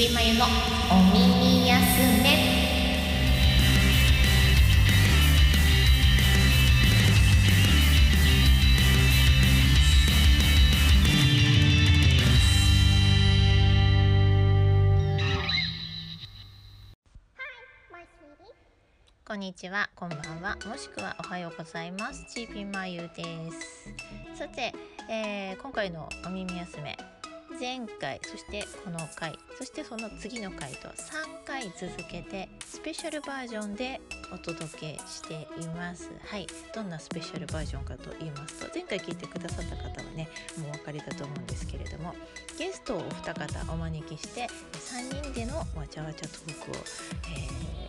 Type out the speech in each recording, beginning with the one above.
びまゆのお耳休めこんにちは、こんばんは、もしくはおはようございます。ちーピーまゆです。さて、えー今回のお耳休め、前回、そしてこの回、そしてその次の回と3回続けてスペシャルバージョンでお届けしています。はい、どんなスペシャルバージョンかと言いますと、前回聞いてくださった方はね、もうお分かりだと思うんですけれども、ゲストをお二方お招きして、3人でのわちゃわちゃトークを、えー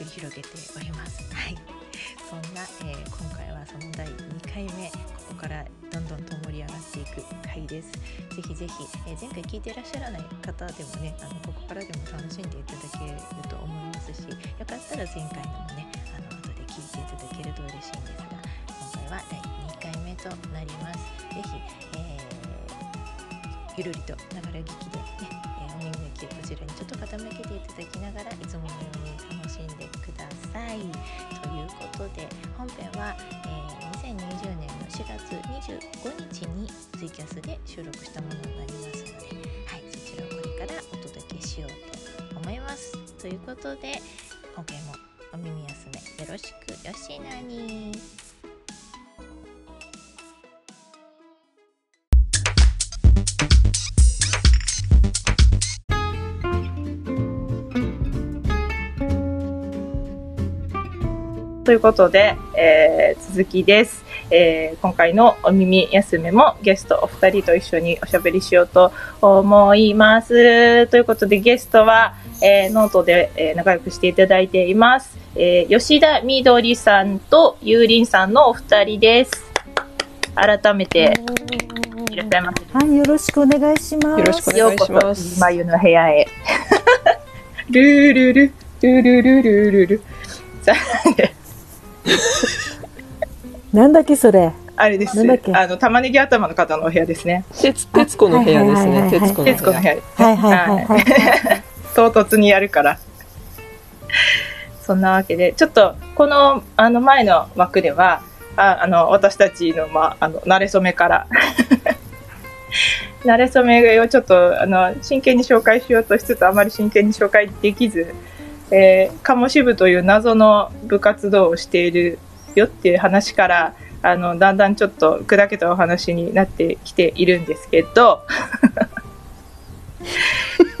繰り広げております。はい。そんな、えー今回はその第2回目ここからどんどんと盛り上がっていく回です。ぜひぜひ、えー前回聞いていらっしゃらない方でもねあのここからでも楽しんでいただけると思いますしよかったら前回のもねあの後で聞いていただけると嬉しいんですが今回は第2回目となります。ぜひ、えーゆるりとながら聞きでね、お耳抜きこちらにちょっと傾けていただきながらいつものように楽しんでください。ということで本編は、えー2020年の4月25日にツイキャスで収録したものになりますので、はい、そちらをこれからお届けしようと思います。ということで今回もお耳休めよろしくよしなに。ということで、えー続きです、えー今回のお耳休めもゲストお二人と一緒におしゃべりしようと思います。ということでゲストは、えーノートで、えー仲良くしていただいています。えー吉田みどりさんとゆうりんさんのお二人です。改めていらっしゃいませ。はい、よろしくお願いします。よろしくお願いしまようこそす。まゆの部屋へ。ルールル、ルルルルルルル。さあ なんだっけそれ？あれです。あの、玉ねぎ頭の方のお部屋ですね。徹徹子の部屋ですね。はいはいはいはい徹子の部屋。はいはいはい。唐突にやるから。そんなわけで、ちょっと、この、あの、前の枠では、ああの、私たちの、まあ、あの、慣れ初めから、慣れ初めをちょっと、あの、真剣に紹介しようとしつつ、あまり真剣に紹介できず、えー、鴨支部という謎の部活動をしているよっていう話から、あの、だんだんちょっと砕けたお話になってきているんですけど、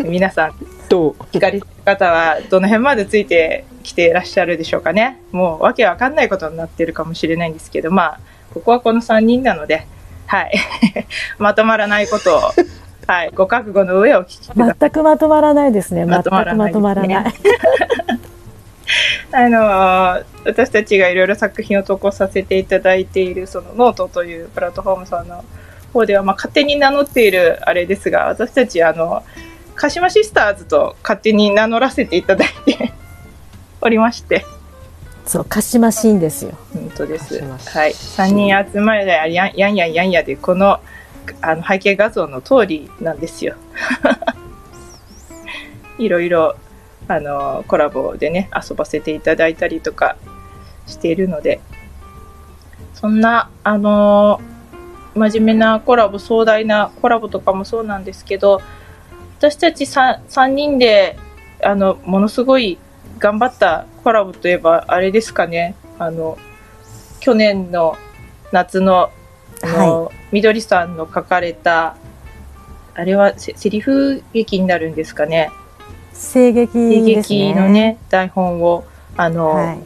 皆さん、どう？聞かれた方はどの辺までついてきていらっしゃるでしょうかね。もうわけわかんないことになってるかもしれないんですけど、まあ、ここはこの3人なので、はい。まとまらないことを、はい、お覚悟の上お聞きください。全くまとまらないですね。全くまとまらないまとまらない。あのー私たちがいろいろ作品を投稿させていただいている、そのノートというプラットフォームさんの方では、まあ、勝手に名乗っているあれですが、私たち、あの、かしましシスターズと勝手に名乗らせていただいて おりまして、そう、鹿島シーンですよ。本当です。はい。3人集まりで、やんやんやんやんやで、この、あの、背景画像の通りなんですよ。いろいろ、あの、コラボでね、遊ばせていただいたりとかしているので、そんな、あの、真面目なコラボ、壮大なコラボとかもそうなんですけど、私たち 3, 三人で、あの、ものすごい頑張ったコラボといえば、あれですかね、あの、去年の夏の、あの、みどりさんの書かれた、あれはセセリフ劇になるんですかね？声劇ね。劇のね、台本を、あの、はい。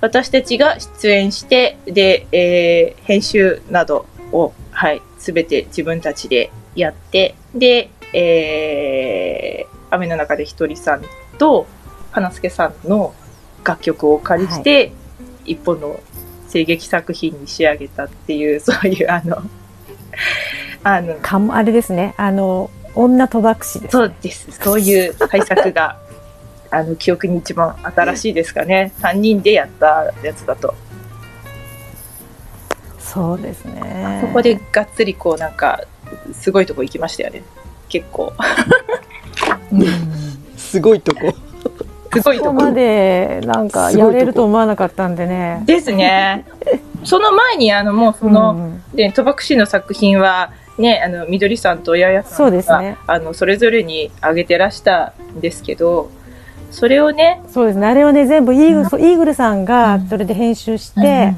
私たちが出演して、で、えー編集などを、はい、すべて自分たちでやって、で、えー雨の中でひとりさんと、花助さんの楽曲をお借りして、一本の声劇作品に仕上げたっていう、そういう、あの、あの、かもあれですね。あの、女賭博士です。そうです。そういう対策が、あの、記憶に一番新しいですかね。3人でやったやつだと。そうですね。そこでがっつりこうなんか、すごいとこ行きましたよね。結構。すごいとこ。すごいとこまでなんかやれると思わなかったんでね。ですね。その前に、あの、もうその、うんで、戸隠の作品は、ね、あの、みどりさんとややさんがそねあの、それぞれにあげてらしたんですけど、それをね、そうですね。あれをね、全部イーグル、そうイーグルさんがそれで編集して、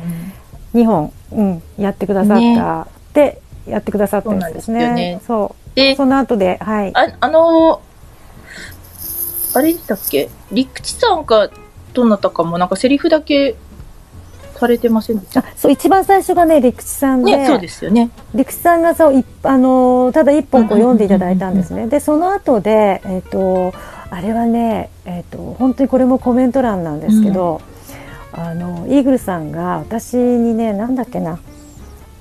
2本、うん、やってくださった。ねで、やってくださったんですよねね。そう。で、その後で、はい。ああのあれでしたっけ？陸地さんかどなたかもなんかセリフだけされてませんでした？あそう、一番最初がね、陸地さんで、ね、そうですよね。陸地さんがそう、いあのーただ一本こう読んでいただいたんですね。で、その後で、えっ、と、あれはね、えっ、と、本当にこれもコメント欄なんですけど、あの、イーグルさんが私にね、なんだっけな、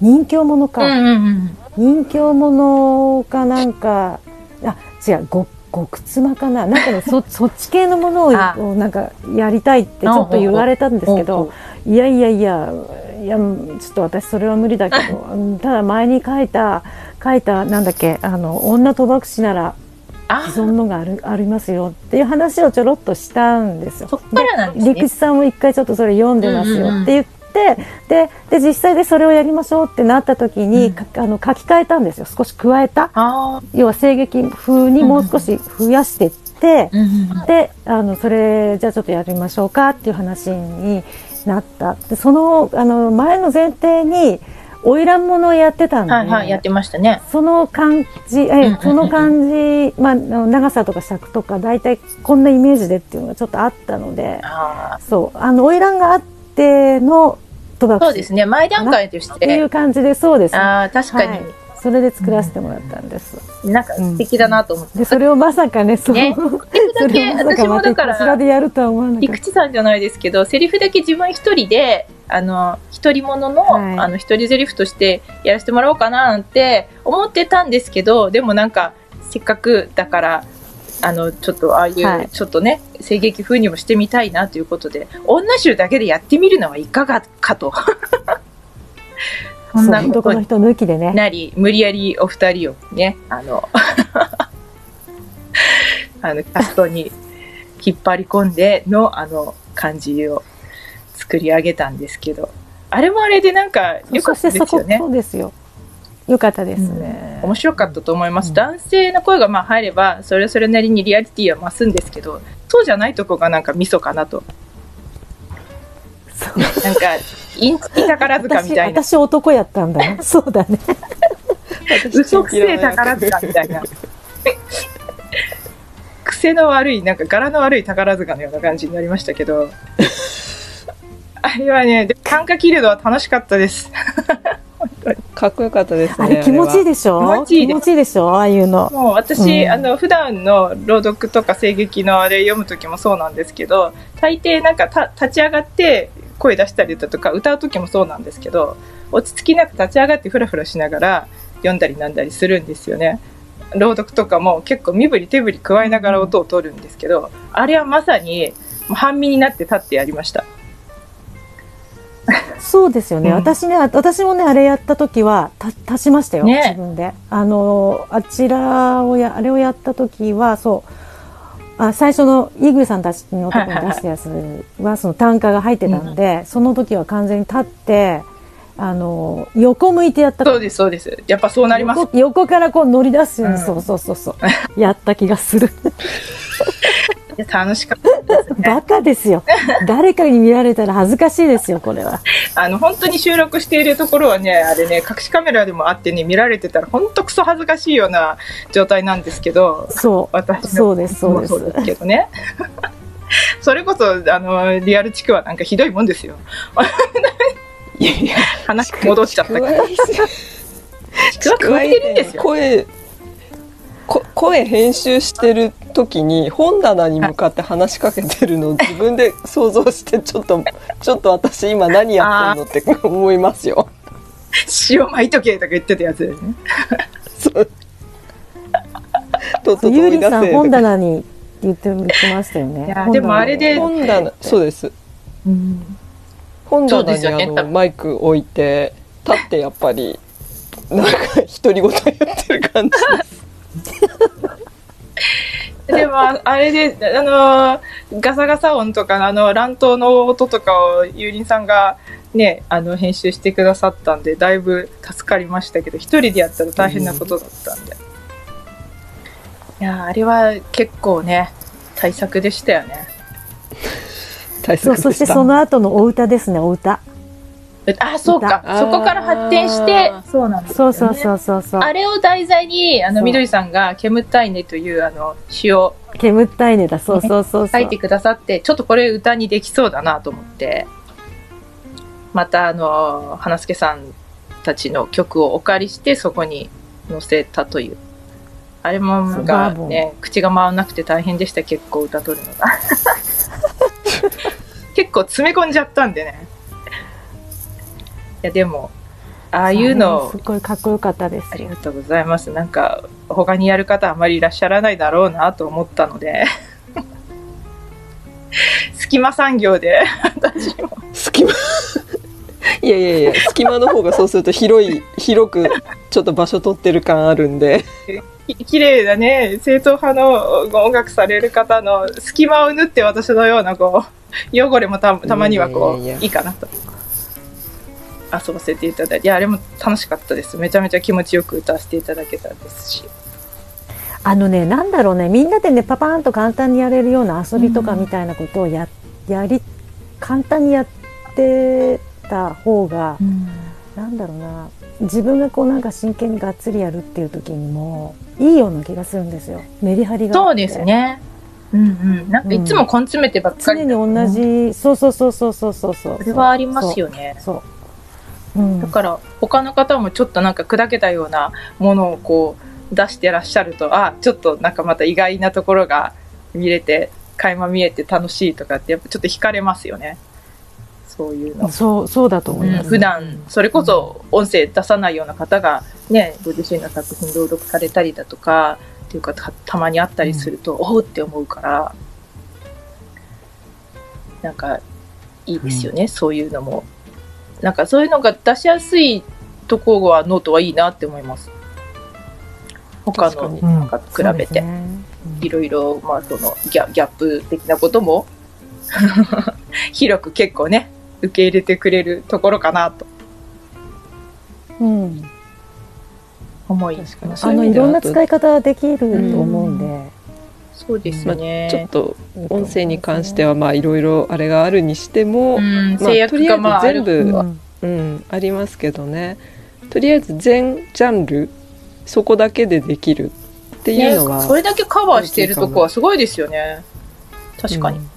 人形者か。うんうんうん。人形者かなんかあ違うご極妻かな？なんかねそそっち系のものをなんかやりたいってちょっと言われたんですけどいやいやいやいやちょっと私それは無理だけどうんただ前に書いた書いたなんだっけあの女賭博師ならあ既存のがあるありますよっていう話をちょろっとしたんですよ。そっからなんですね陸地。さんも一回ちょっとそれ読んでますよって言って、でで実際でそれをやりましょうってなった時に、うんかあの書き換えたんですよ少し加えたあ要は声劇風にもう少し増やしてってあ。、うん。であのそれじゃあちょっとやりましょうかっていう話になったでそのあの前の前提に花魁ものをやってたんで、はいはい、やってましたね。その感じ、えその感じ、まあ、長さとか尺とか大体こんなイメージでっていうのがちょっとあったので。そうあの花魁があっての賭博そうですね。前段階としっていて。う感じでそうですね。ああ、確かに、はい。それで作らせてもらったんです、なんか素敵だなと思って。でそれをまさかねそう、ね。そだけれをまさかまた私もだからでやるとは思わなかっ陸地 さんじゃないですけど、セリフだけ自分一人で、あの、一人者の、はい。あの、一人セリフとしてやらせてもらおうかななんて思ってたんですけど、でもなんか、せっかくだから、あの、ちょっとああいう、はい。ちょっとね、声劇風にもしてみたいなということで、女衆だけでやってみるのはいかがかと。そたんなことの人抜きでね。なり、無理やりお二人をね、あの、あの、キャストに引っ張り込んでの、あの、感じを作り上げたんですけど、あれもあれでなんか良かったですよね。そ。うですよよかったですね、面白かったと思います。うん男性の声がまあ入れば、それそれなりにリアリティは増すんですけど、そうじゃないとこがなんかミソかなと。そうなんか、インチキ宝塚み私たいな。私男やったんだね そうだね嘘くせえ宝塚みたいな。癖の悪い、なんか柄の悪い宝塚のような感じになりましたけど。あれはね、でも短歌切るのは楽しかったです。かっこよかったですね。あれ気持ちいいい。でしょ？気持ちいいでしょ？ああいうのもう私、うんあの、普段の朗読とか声劇のあれ読む時もそうなんですけど、大抵なんかた立ち上がって声出したりだとか歌う時もそうなんですけど、落ち着きなく立ち上がってフラフラしながら読んだりなんだりするんですよね。朗読とかも結構身振り手振り加えながら音を取るんですけど、あれはまさに半身になって立ってやりました。そうですよね、うん。私ね私もねあれやった時はた足しましたよ、ね。自分で。あのあちらをやあれをやった時はそう。あ最初のイーグルさんたちのところに出したやつは その単価が入ってたんで、その時は完全に立ってあの横向いてやった。そうです、そうです。やっぱそうなります。横横からこう乗り出すように、うん。そうそうそうそう。やった気がする いや楽しかったですね。バカですよ誰かに見られたら恥ずかしいですよこれはあの、本当に収録しているところはね、あれね、隠しカメラでもあってね、見られてたら、本当クソ恥ずかしいような状態なんですけど、そう私のそうですそうですもそうですけどね。それこそ、あの、リアル地区はなんかひどいもんですよ。いやいや、話戻っちゃったけど。地区は変わってるんですよ。声、こ声編集してる時に本棚に向かって話しかけてるのを自分で想像してちょっとちょっと私今何やってんのって思いますよ。塩巻いとけとか言ってたやつですね。そう。とっととゆりさん本棚に言って言ってましたよね。いやでもあれで本棚そうです。うん本棚にあのマイク置いて立ってやっぱりなんか独り言言ってる感じです でも、あれで、あの、ガサガサ音とか、あの、乱闘の音とかを、ゆうりんさんが、ね、あの、編集してくださったんで、だいぶ助かりましたけど、一人でやったら大変なことだったんで。いやーあれは結構ね、対策でしたよね。対そうそして策でしたその後のお歌ですねお歌あ、そうか。歌そこから発展してそうなんですよね。そうそうそうそうそうあれを題材に、あの、みどりさんが、煙たいねという、あの、詩を煙ったいねだそうそうそうそう書いてくださって、ちょっとこれ歌にできそうだなと思って、また、あの、花助さんたちの曲をお借りして、そこに載せたという。あれも、なんかそうね、口が回らなくて大変でした、結構歌取るのが。結構詰め込んじゃったんでね。いや、でも、ああいうのすっごいかっこよかったですありがとうございます。なんか、他にやる方あまりいらっしゃらないだろうなと思ったので、隙間産業で、私も。隙間いやいやいや隙間の方がそうすると広い広くちょっと場所取ってる感あるんでき綺麗なね、正統派の音楽される方の隙間を縫って私のようなこう、汚れもたたまにはこう、いいかなと。遊ばせていただいて、いや、あれも楽しかったです。めちゃめちゃ気持ちよく歌わせていただけたですし。あのねなんだろうね。みんなでねパパーンと簡単にやれるような遊びとかみたいなことをや,、やり簡単にやってた方が、なんだろうな。自分がこうなんか真剣にがっつりやるっていう時にもいいような気がするんですよ。メリハリがそうですね。うんうん。なんかいつも根詰めてばっかり常に同じ、そうそうそうそうそうそうそう。それはありますよね。そう。そう、うん、だから他の方もちょっとなんか砕けたようなものをこう出してらっしゃるとあちょっとなんかまた意外なところが見れて垣間見えて楽しいとかってやっぱちょっと惹かれますよね。そういうの、そうそうだと思います、普段それこそ音声出さないような方がねご自身の作品朗読されたりだとかっていうかたたまにあったりすると、おおって思うからなんかいいですよね、そういうのもなんかそういうのが出しやすいところはノートはいいなって思います。他のにうんなんか比べていろいろまあそのギャギャップ的なことも 広く結構ね受け入れてくれるところかなと。うん。うん思いあのいろんな使い方はできると思うんで、そうですよね、ちょっと音声に関してはまあいろいろあれがあるにしても、うん、まあとりあえず全部うんうん、ありますけどね。とりあえず全ジャンルそこだけでできるっていうのは、ね、それだけカバーしているとこはすごいですよね。確かに、うん。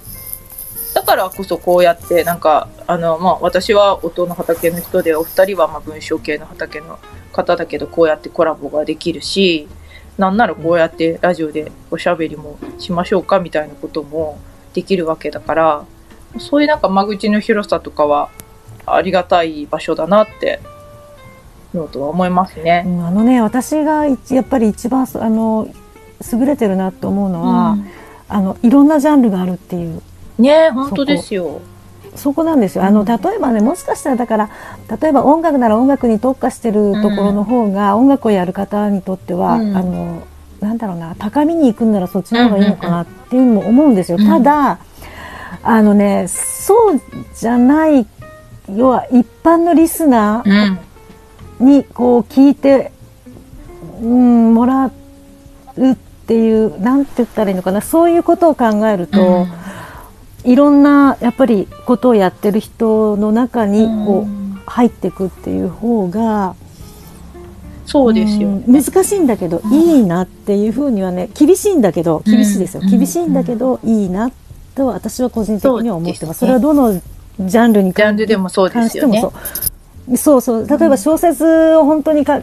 だからこそこうやってなんかあの、まあ、私は音の畑の人でお二人はまあ文章系の畑の方だけどこうやってコラボができるしなんならこうやってラジオでおしゃべりもしましょうかみたいなこともできるわけだからそういうなんか間口の広さとかはありがたい場所だなってノートは思いますね。うんあのね私が一やっぱり一番あの優れてるなと思うのは、あのいろんなジャンルがあるっていうね本当ですよ。そこなんですよ。あの例えばねもしかしたらだから例えば音楽なら音楽に特化してるところの方が、音楽をやる方にとっては、うん。あのなんだろうな高みに行くんならそっちの方がいいのかなっていうのも思うんですよ。うんただあのねそうじゃない要は一般のリスナーうん。にこう聞いて、うん、もらうっていうなんて言ったらいいのかなそういうことを考えると、いろんなやっぱりことをやってる人の中にこう入っていくっていう方が、そうですよ、うん難しいんだけど、いいなっていうふうにはね厳しいんだけど厳しいですよ、うん。厳しいんだけど、いいなと私は個人的には思ってます。それはどのジャンルにジャンルでもそうですよね。関してもそう。そうそう。例えば小説を本当にか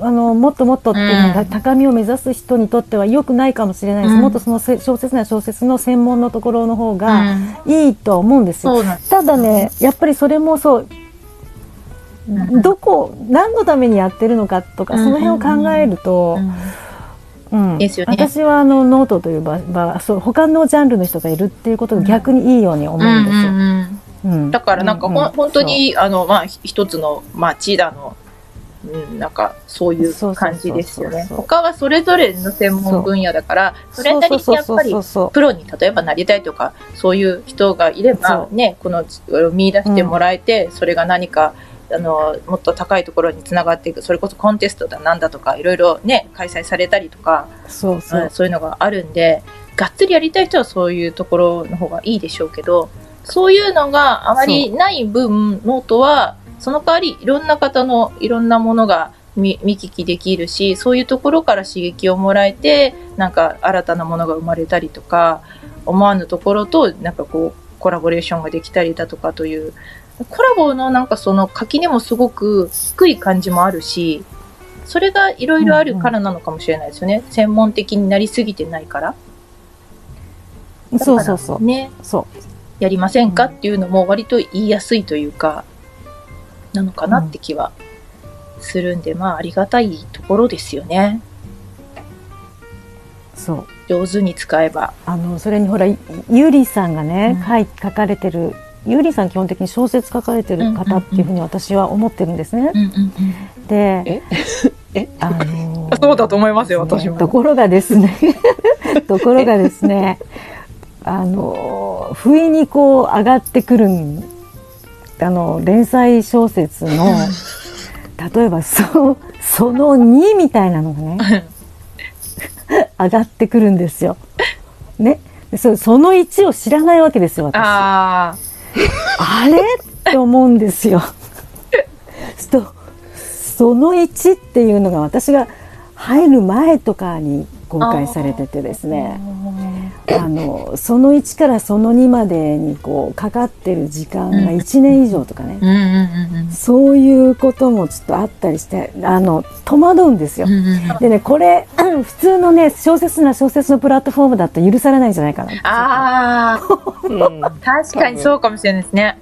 あのもっともっとっていうのがうん。高みを目指す人にとっては良くないかもしれないです、うん。もっとそのせ小説なら小説の専門のところの方がうん。いいとは思うんですよ、そうなんただねやっぱりそれもそううん。どこ何のためにやってるのかとかうん。その辺を考えると、うん。ね。私はあのノートという場場そう他のジャンルの人がいるっていうことが逆にいいように思うんですよ。うんうんうん。うん。だからなんかほん、うう本当にあのまあひ一つの町だのうん、なんかそういう感じですよね。他はそれぞれの専門分野だから、それなりにやっぱりプロに例えばなりたいとか、そういう人がいればそね、この見出してもらえて、それが何か、あの、もっと高いところにつながっていく、それこそコンテストだなんだとか、いろいろね、開催されたりとか、そうそう。うんそういうのがあるんで、がっつりやりたい人はそういうところの方がいいでしょうけど、そういうのがあまりない分、ノートは、その代わりいろんな方のいろんなものが見見聞きできるし、そういうところから刺激をもらえて、なんか新たなものが生まれたりとか、思わぬところとなんかこうコラボレーションができたりだとかという、コラボのなんかその垣根もすごく低い感じもあるし、それがいろいろあるからなのかもしれないですよね。専門的になりすぎてないから。そうそうそうね、そうやりませんかっていうのも割と言いやすいというか、なのかなって気はするんで、まあありがたいところですよね。そう上手に使えば。あのそれにほらゆりさんがね、うん書い書かれてるゆりさん基本的に小説書かれてる方っていうふうに私は思ってるんですね。うんうんうん。でえ？え？あのー そうだと思いますよ私もところがですね ところがですねあのー不意にこう上がってくるんあの連載小説の 例えばそその2みたいなのがね 上がってくるんですよ。ね、そその1を知らないわけですよ私。ああれ？って思うんですよ。とその1っていうのが私が入る前とかに公開されててですあ。ねあのその1からその2までにこうかかってる時間が1年以上とかね、そういうこともちょっとあったりしてあの戸惑うんですよ。でねこれ普通のね小説なら小説のプラットフォームだと許されないんじゃないかな。ああ、うん確かにそうかもしれないですね。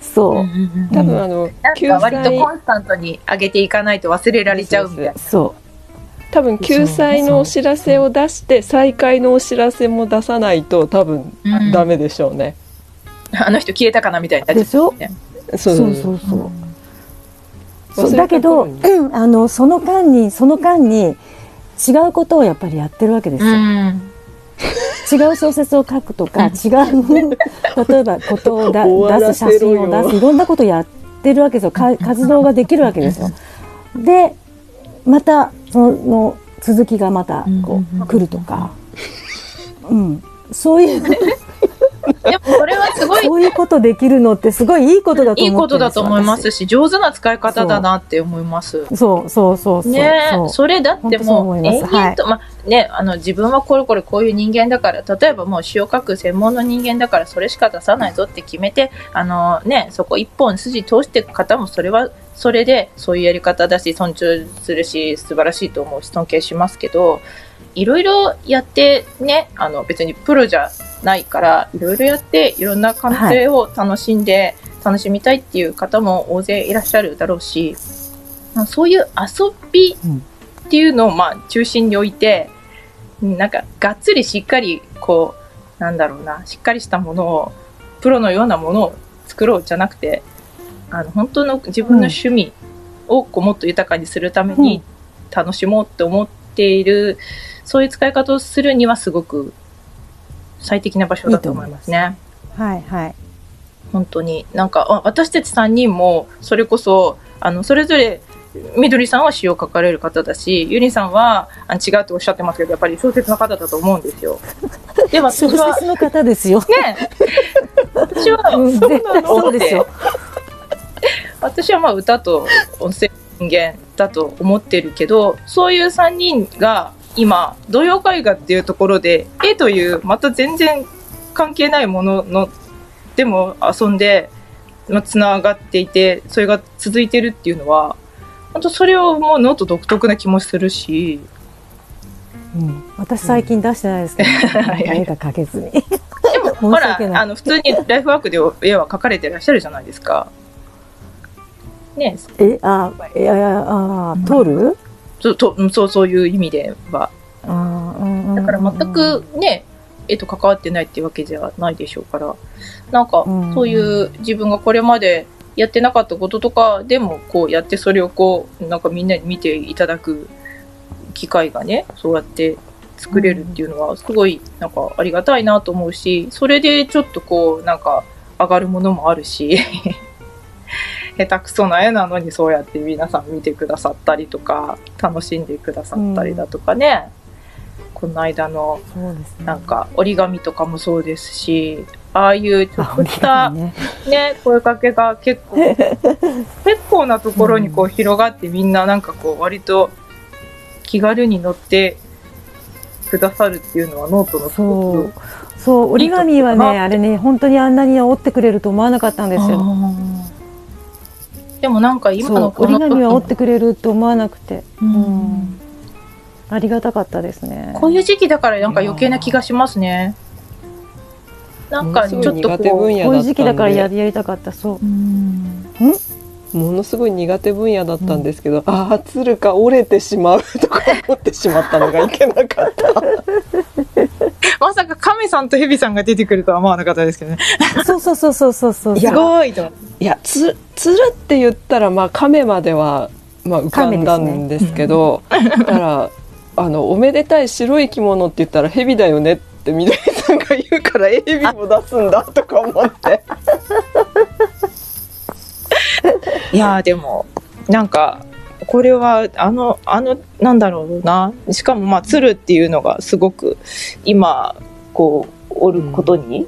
そう、多分あのなん救か割と済コンスタントに上げていかないと忘れられちゃうみたいな。そ多分救済のお知らせを出して再開のお知らせも出さないと多分うん。ダメでしょうね。あの人消えたかなみたいになっちゃ。そそうそうそう、うん。そうだけど、うん。あのその間にその間に違うことをやっぱりやってるわけですよ、うん。違う小説を書くとか 違う例えばことをだ 出す写真を出すいろんなことをやってるわけですよ。か活動ができるわけですよ。でまたその続きがまたこう来るとか、うん、そういうでもそれはすごい。そういうことできるのってすごいいいことだと思ってるんですよいいことだと思いますし、上手な使い方だなって思います。私そうそうそうねそれだってもう延々と、まあね、あの自分はこれこれこういう人間だから、例えばもう詩を書く専門の人間だからそれしか出さないぞって決めて、あのね、そこ一本筋通していく方もそれはそれでそういうやり方だし、尊重するし、素晴らしいと思うし、尊敬しますけど、いろいろやってね、あの別にプロじゃないから、いろいろやっていろんな感性を楽しんで、楽しみたいっていう方も大勢いらっしゃるだろうし、そういう遊びっていうのをまあ中心に置いて、うんなんかがっつりしっかりこう、なんだろうな、しっかりしたものを、プロのようなものを作ろうじゃなくて、あの本当の自分の趣味をこうもっと豊かにするために楽しもうって思っている、そういう使い方をするにはすごく最適な場所だと思いますね。はいはい本当に。なんか、あ私たち3人も、それこそ、あの、それぞれ、みどりさんは詩を書かれる方だし、ゆりさんはあ違うっておっしゃってますけど、やっぱり小説の方だと思うんですよ。で、私小は、説の方ですよ。ね、私は、うん絶対そうですよ。私はまあ歌と音声人間だと思ってるけど、そういう3人が今、童謡絵画っていうところで、絵というまた全然関係ないものの、でも遊んで、まあ、つながっていて、それが続いてるっていうのは、本当それをもうノート独特な気もするし、うん、私最近出してないですけど、絵が描けずに。でもほらあの、普通にライフワークで絵は描かれてらっしゃるじゃないですか。ねえ、あ、いやいや、あ、通る？そうとそうそういう意味では。だから全くね、絵と関わってないっていうわけじゃないでしょうから、なんかうん。そういう自分がこれまでやってなかったこととかでもこうやってそれをこうなんかみんなに見ていただく機会がねそうやって作れるっていうのはすごいなんかありがたいなと思うしそれでちょっとこうなんか上がるものもあるし下手くそな絵なのにそうやって皆さん見てくださったりとか楽しんでくださったりだとかね、この間のなんか折り紙とかもそうですしああいうちょあっとしたね。ね、声かけが結構、結構なところにこう広がってみんななんかこう割と気軽に乗ってくださるっていうのはノートのすそごう。そう折り紙はねあれね本当にあんなに折ってくれると思わなかったんですよでもなんか今のこの折り紙は折ってくれると思わなくて、ううん。ん、ありがたかったですね。こういう時期だからなんか余計な気がしますね。なんかちょっとこう、こういう時期だからやりやりたかった。そうものすごい苦手分野だったんですけど、ああ鶴か折れてしまう とか思ってしまったのがいけなかった。まさか亀さんと蛇さんが出てくるとは思わなかったですけどね。そうそうそうそうそうそうすごいと。いやつ鶴って言ったらまあ亀まではまあ浮かんだんですけど、だからあのおめでたい白い着物って言ったら蛇だよねってみどりさんが言うからえ蛇も出すんだとか思って。いやーでもなんかこれはあのあのなんだろうな。しかもまあ鶴っていうのがすごく今こう折ることに、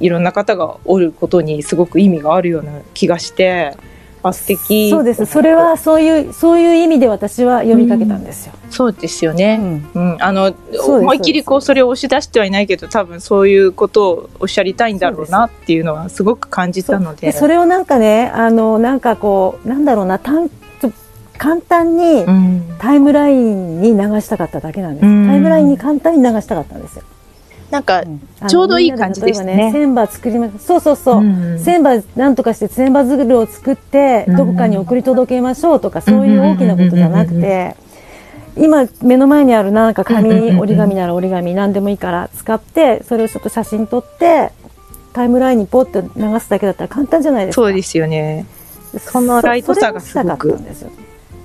いろんな方が折ることにすごく意味があるような気がしてあ素敵。そうです。それはそういうそういう意味で私は呼びかけたんですよ、そうですようね、ん。うん。あの思いっきりこうそれを押し出してはいないけど多分そういうことをおっしゃりたいんだろうなっていうのはすごく感じたので。でそれをなんかねあのなんかこうなんだろうな単ちょ簡単にうん。タイムラインに流したかっただけなんです、うん。タイムラインに簡単に流したかったんですよ、なんかちょうどいい感じでしたね。千羽作りまそうそうそう、うん千羽なんとかして千羽鶴を作ってうんどこかに送り届けましょうとかそういう大きなことじゃなくうんうんうんて今目の前にあるなんか紙折り紙なら折り紙何でもいいから使ってそれをちょっと写真撮ってタイムラインにポッと流すだけだったら簡単じゃないですか。そうですよね。そのライトさがすごく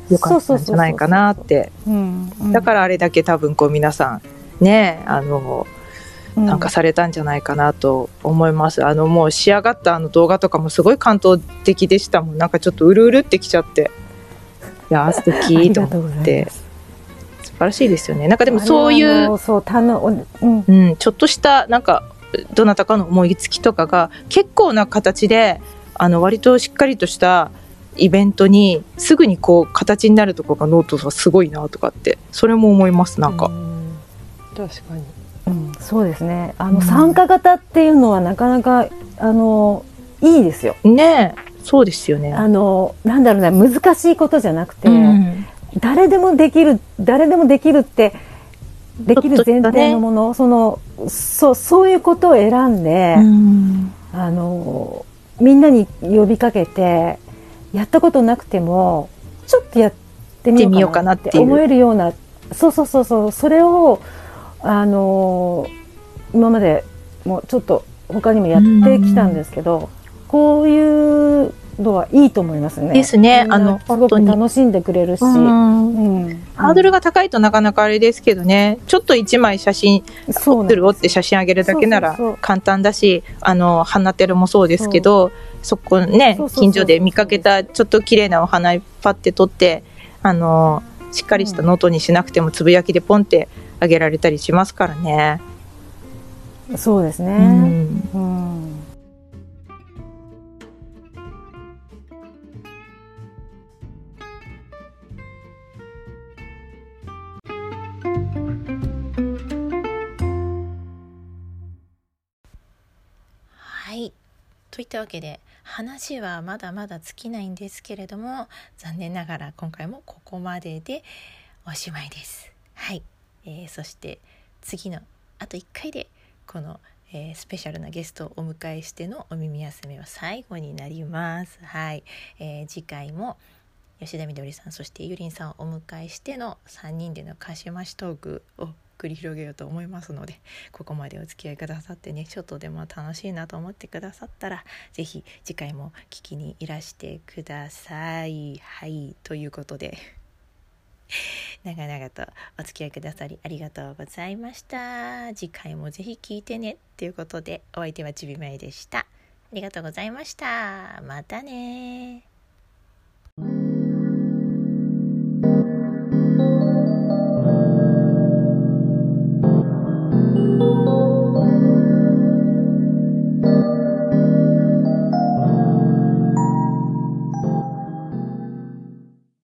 良かったんじゃないかなって。うんうん。だからあれだけ多分こう皆さんねあのうんなんかされたんじゃないかなと思います、あのもう仕上がったあの動画とかもすごい感動的でしたもん。なんかちょっとうるうるってきちゃって。いやー素あ敵と思って。素晴らしいですよね。なんかでもそういうそうたのうん。うん、ちょっとしたなんかどなたかの思いつきとかが結構な形であの割としっかりとしたイベントにすぐにこう形になるところがノートはすごいなとかってそれも思いますなんか、うん。確かに。うん、そうですね。あうん。の参加型っていうのはなかなかあのいいですよ。ねえ。そうですよね。あのなんだろうな難しいことじゃなくて、うん。誰でもできる誰でもできるってできる前提のもの、そのそうそういうことを選んで、うん。あのみんなに呼びかけてやったことなくてもちょっとやってみようかなって思えるようなそうそうそうそうそれをあの今までもうちょっと他にもやってきたんですけど、こういうのはいいと思いますね。ですね。あのすごく楽しんでくれるし、うん。うん。ハードルが高いとなかなかあれですけどね。ちょっと一枚写真そうなん折る折って写真あげるだけならそうそうそう。簡単だしあの花テルもそうですけどそこねそうそうそう近所で見かけたちょっと綺麗なお花パッて取ってあのしっかりしたノートにしなくてもつぶやきでポンってあげられたりしますからね。そうですね。うんうんはいといったわけで話はまだまだ尽きないんですけれども残念ながら今回もここまででおしまいです。はい、えーそして次のあと1回でこの、えースペシャルなゲストをお迎えしてのお耳休めは最後になります。はい、えー次回も吉田みどりさんそしてゆりんさんをお迎えしての3人でのかしましトークを繰り広げようと思いますのでここまでお付き合いくださってねちょっとでも楽しいなと思ってくださったら是非次回も聞きにいらしてください。はいということで。長々とお付き合いくださりありがとうございました。次回もぜひ聞いてね。ということで、お相手はちびまえでした。ありがとうございました。またね